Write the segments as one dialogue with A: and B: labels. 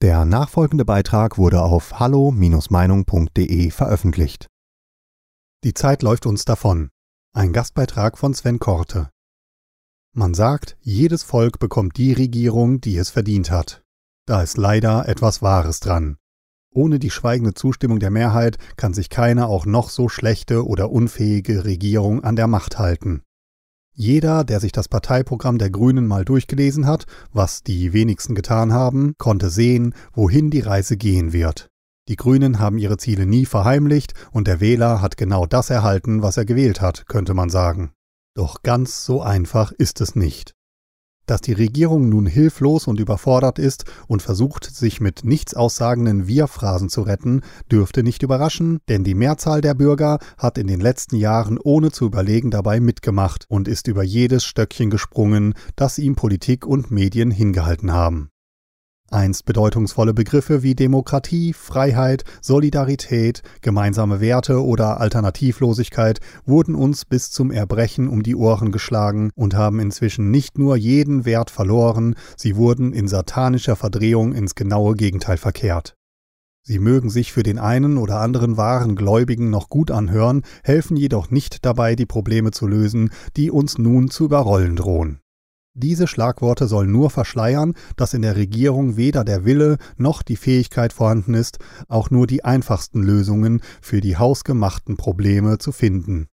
A: Der nachfolgende Beitrag wurde auf hallo-meinung.de veröffentlicht. Die Zeit läuft uns davon. Ein Gastbeitrag von Sven Korte. Man sagt, jedes Volk bekommt die Regierung, die es verdient hat. Da ist leider etwas Wahres dran. Ohne die schweigende Zustimmung der Mehrheit kann sich keine auch noch so schlechte oder unfähige Regierung an der Macht halten. Jeder, der sich das Parteiprogramm der Grünen mal durchgelesen hat, was die wenigsten getan haben, konnte sehen, wohin die Reise gehen wird. Die Grünen haben ihre Ziele nie verheimlicht und der Wähler hat genau das erhalten, was er gewählt hat, könnte man sagen. Doch ganz so einfach ist es nicht. Dass die Regierung nun hilflos und überfordert ist und versucht, sich mit nichts aussagenden Wir-Phrasen zu retten, dürfte nicht überraschen, denn die Mehrzahl der Bürger hat in den letzten Jahren ohne zu überlegen dabei mitgemacht und ist über jedes Stöckchen gesprungen, das ihm Politik und Medien hingehalten haben. Einst bedeutungsvolle Begriffe wie Demokratie, Freiheit, Solidarität, gemeinsame Werte oder Alternativlosigkeit wurden uns bis zum Erbrechen um die Ohren geschlagen und haben inzwischen nicht nur jeden Wert verloren, sie wurden in satanischer Verdrehung ins genaue Gegenteil verkehrt. Sie mögen sich für den einen oder anderen wahren Gläubigen noch gut anhören, helfen jedoch nicht dabei, die Probleme zu lösen, die uns nun zu überrollen drohen. Diese Schlagworte sollen nur verschleiern, dass in der Regierung weder der Wille noch die Fähigkeit vorhanden ist, auch nur die einfachsten Lösungen für die hausgemachten Probleme zu finden.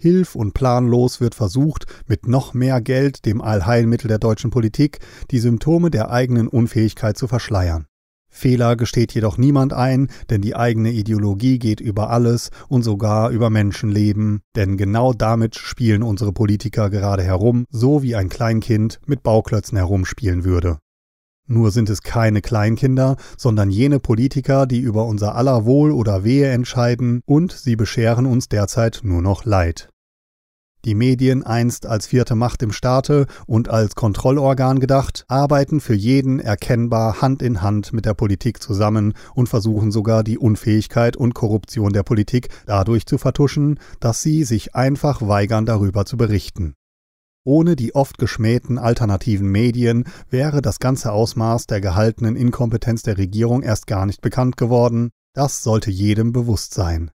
A: Hilf und planlos wird versucht, mit noch mehr Geld, dem Allheilmittel der deutschen Politik, die Symptome der eigenen Unfähigkeit zu verschleiern. Fehler gesteht jedoch niemand ein, denn die eigene Ideologie geht über alles und sogar über Menschenleben, denn genau damit spielen unsere Politiker gerade herum, so wie ein Kleinkind mit Bauklötzen herumspielen würde. Nur sind es keine Kleinkinder, sondern jene Politiker, die über unser aller Wohl oder Wehe entscheiden, und sie bescheren uns derzeit nur noch Leid. Die Medien, einst als vierte Macht im Staate und als Kontrollorgan gedacht, arbeiten für jeden erkennbar Hand in Hand mit der Politik zusammen und versuchen sogar die Unfähigkeit und Korruption der Politik dadurch zu vertuschen, dass sie sich einfach weigern, darüber zu berichten. Ohne die oft geschmähten alternativen Medien wäre das ganze Ausmaß der gehaltenen Inkompetenz der Regierung erst gar nicht bekannt geworden, das sollte jedem bewusst sein.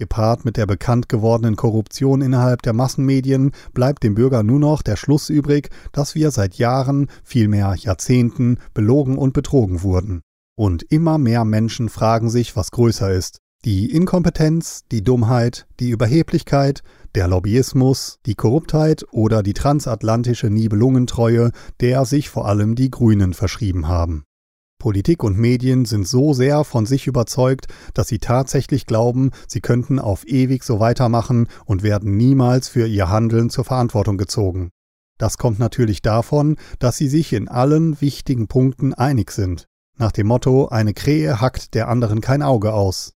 A: Gepaart mit der bekannt gewordenen Korruption innerhalb der Massenmedien bleibt dem Bürger nur noch der Schluss übrig, dass wir seit Jahren, vielmehr Jahrzehnten, belogen und betrogen wurden. Und immer mehr Menschen fragen sich, was größer ist. Die Inkompetenz, die Dummheit, die Überheblichkeit, der Lobbyismus, die Korruptheit oder die transatlantische Nibelungentreue, der sich vor allem die Grünen verschrieben haben. Politik und Medien sind so sehr von sich überzeugt, dass sie tatsächlich glauben, sie könnten auf ewig so weitermachen und werden niemals für ihr Handeln zur Verantwortung gezogen. Das kommt natürlich davon, dass sie sich in allen wichtigen Punkten einig sind. Nach dem Motto, eine Krähe hackt der anderen kein Auge aus.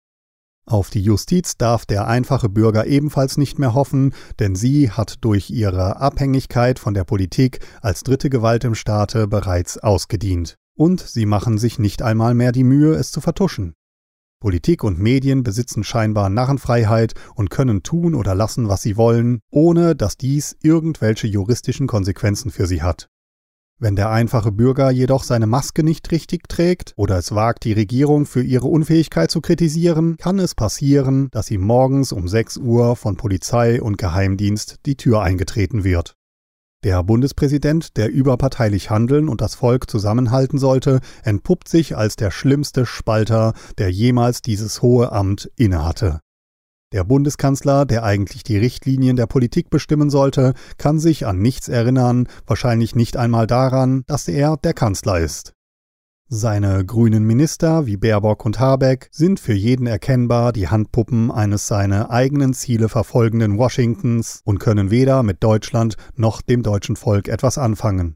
A: Auf die Justiz darf der einfache Bürger ebenfalls nicht mehr hoffen, denn sie hat durch ihre Abhängigkeit von der Politik als dritte Gewalt im Staate bereits ausgedient und sie machen sich nicht einmal mehr die Mühe, es zu vertuschen. Politik und Medien besitzen scheinbar Narrenfreiheit und können tun oder lassen, was sie wollen, ohne dass dies irgendwelche juristischen Konsequenzen für sie hat. Wenn der einfache Bürger jedoch seine Maske nicht richtig trägt oder es wagt, die Regierung für ihre Unfähigkeit zu kritisieren, kann es passieren, dass ihm morgens um 6 Uhr von Polizei und Geheimdienst die Tür eingetreten wird. Der Bundespräsident, der überparteilich handeln und das Volk zusammenhalten sollte, entpuppt sich als der schlimmste Spalter, der jemals dieses hohe Amt innehatte. Der Bundeskanzler, der eigentlich die Richtlinien der Politik bestimmen sollte, kann sich an nichts erinnern, wahrscheinlich nicht einmal daran, dass er der Kanzler ist. Seine grünen Minister wie Baerbock und Habeck sind für jeden erkennbar die Handpuppen eines seine eigenen Ziele verfolgenden Washingtons und können weder mit Deutschland noch dem deutschen Volk etwas anfangen.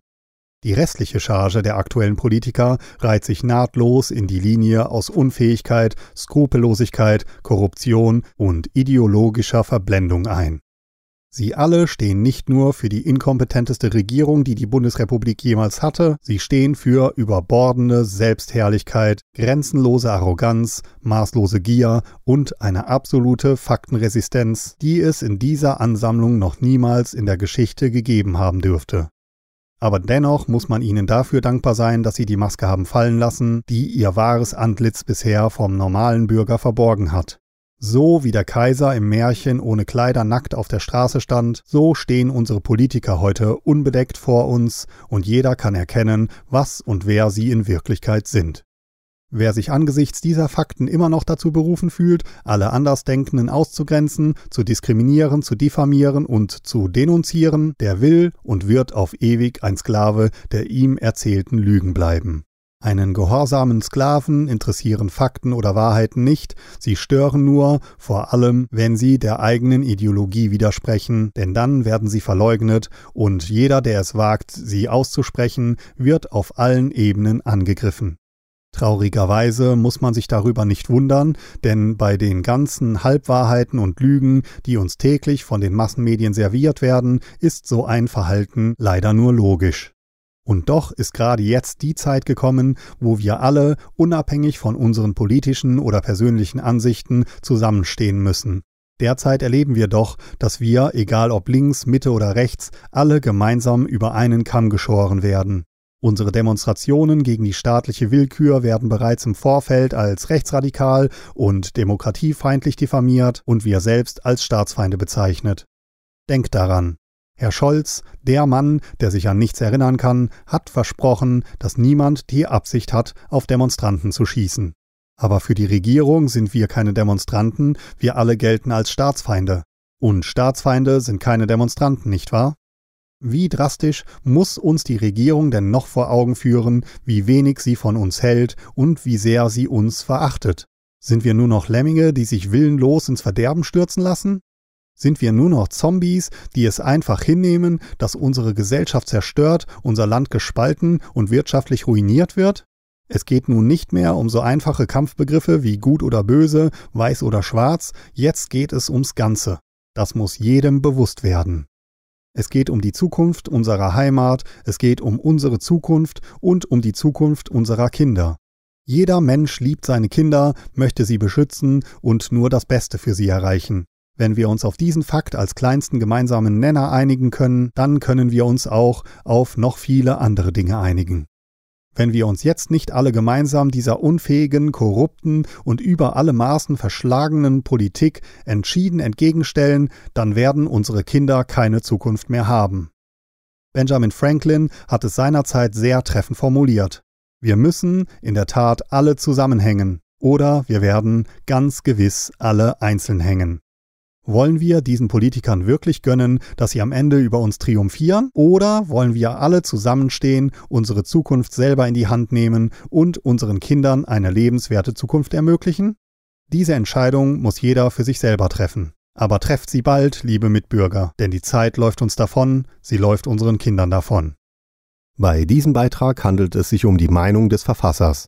A: Die restliche Charge der aktuellen Politiker reiht sich nahtlos in die Linie aus Unfähigkeit, Skrupellosigkeit, Korruption und ideologischer Verblendung ein. Sie alle stehen nicht nur für die inkompetenteste Regierung, die die Bundesrepublik jemals hatte, sie stehen für überbordende Selbstherrlichkeit, grenzenlose Arroganz, maßlose Gier und eine absolute Faktenresistenz, die es in dieser Ansammlung noch niemals in der Geschichte gegeben haben dürfte. aber dennoch muss man ihnen dafür dankbar sein, dass sie die Maske haben fallen lassen, die ihr wahres Antlitz bisher vom normalen Bürger verborgen hat. So wie der Kaiser im Märchen ohne Kleider nackt auf der Straße stand, so stehen unsere Politiker heute unbedeckt vor uns und jeder kann erkennen, was und wer sie in Wirklichkeit sind. Wer sich angesichts dieser Fakten immer noch dazu berufen fühlt, alle Andersdenkenden auszugrenzen, zu diskriminieren, zu diffamieren und zu denunzieren, der will und wird auf ewig ein Sklave der ihm erzählten Lügen bleiben. Einen gehorsamen Sklaven interessieren Fakten oder Wahrheiten nicht, sie stören nur, vor allem wenn sie der eigenen Ideologie widersprechen, denn dann werden sie verleugnet und jeder, der es wagt, sie auszusprechen, wird auf allen Ebenen angegriffen. Traurigerweise muss man sich darüber nicht wundern, denn bei den ganzen Halbwahrheiten und Lügen, die uns täglich von den Massenmedien serviert werden, ist so ein Verhalten leider nur logisch. Und doch ist gerade jetzt die Zeit gekommen, wo wir alle, unabhängig von unseren politischen oder persönlichen Ansichten, zusammenstehen müssen. Derzeit erleben wir doch, dass wir, egal ob links, Mitte oder rechts, alle gemeinsam über einen Kamm geschoren werden. Unsere Demonstrationen gegen die staatliche Willkür werden bereits im Vorfeld als rechtsradikal und demokratiefeindlich diffamiert und wir selbst als Staatsfeinde bezeichnet. Denkt daran, Herr Scholz, der Mann, der sich an nichts erinnern kann, hat versprochen, dass niemand die Absicht hat, auf Demonstranten zu schießen. Aber für die Regierung sind wir keine Demonstranten, wir alle gelten als Staatsfeinde. Und Staatsfeinde sind keine Demonstranten, nicht wahr? Wie drastisch muss uns die Regierung denn noch vor Augen führen, wie wenig sie von uns hält und wie sehr sie uns verachtet? Sind wir nur noch Lemminge, die sich willenlos ins Verderben stürzen lassen? Sind wir nur noch Zombies, die es einfach hinnehmen, dass unsere Gesellschaft zerstört, unser Land gespalten und wirtschaftlich ruiniert wird? Es geht nun nicht mehr um so einfache Kampfbegriffe wie gut oder böse, weiß oder schwarz, jetzt geht es ums Ganze. Das muss jedem bewusst werden. Es geht um die Zukunft unserer Heimat, es geht um unsere Zukunft und um die Zukunft unserer Kinder. Jeder Mensch liebt seine Kinder, möchte sie beschützen und nur das Beste für sie erreichen. Wenn wir uns auf diesen Fakt als kleinsten gemeinsamen Nenner einigen können, dann können wir uns auch auf noch viele andere Dinge einigen. Wenn wir uns jetzt nicht alle gemeinsam dieser unfähigen, korrupten und über alle Maßen verschlagenen Politik entschieden entgegenstellen, dann werden unsere Kinder keine Zukunft mehr haben. Benjamin Franklin hat es seinerzeit sehr treffend formuliert. Wir müssen in der Tat alle zusammenhängen, oder wir werden ganz gewiss alle einzeln hängen. Wollen wir diesen Politikern wirklich gönnen, dass sie am Ende über uns triumphieren? Oder wollen wir alle zusammenstehen, unsere Zukunft selber in die Hand nehmen und unseren Kindern eine lebenswerte Zukunft ermöglichen? Diese Entscheidung muss jeder für sich selber treffen. Aber trefft sie bald, liebe Mitbürger, denn die Zeit läuft uns davon, sie läuft unseren Kindern davon.
B: Bei diesem Beitrag handelt es sich um die Meinung des Verfassers.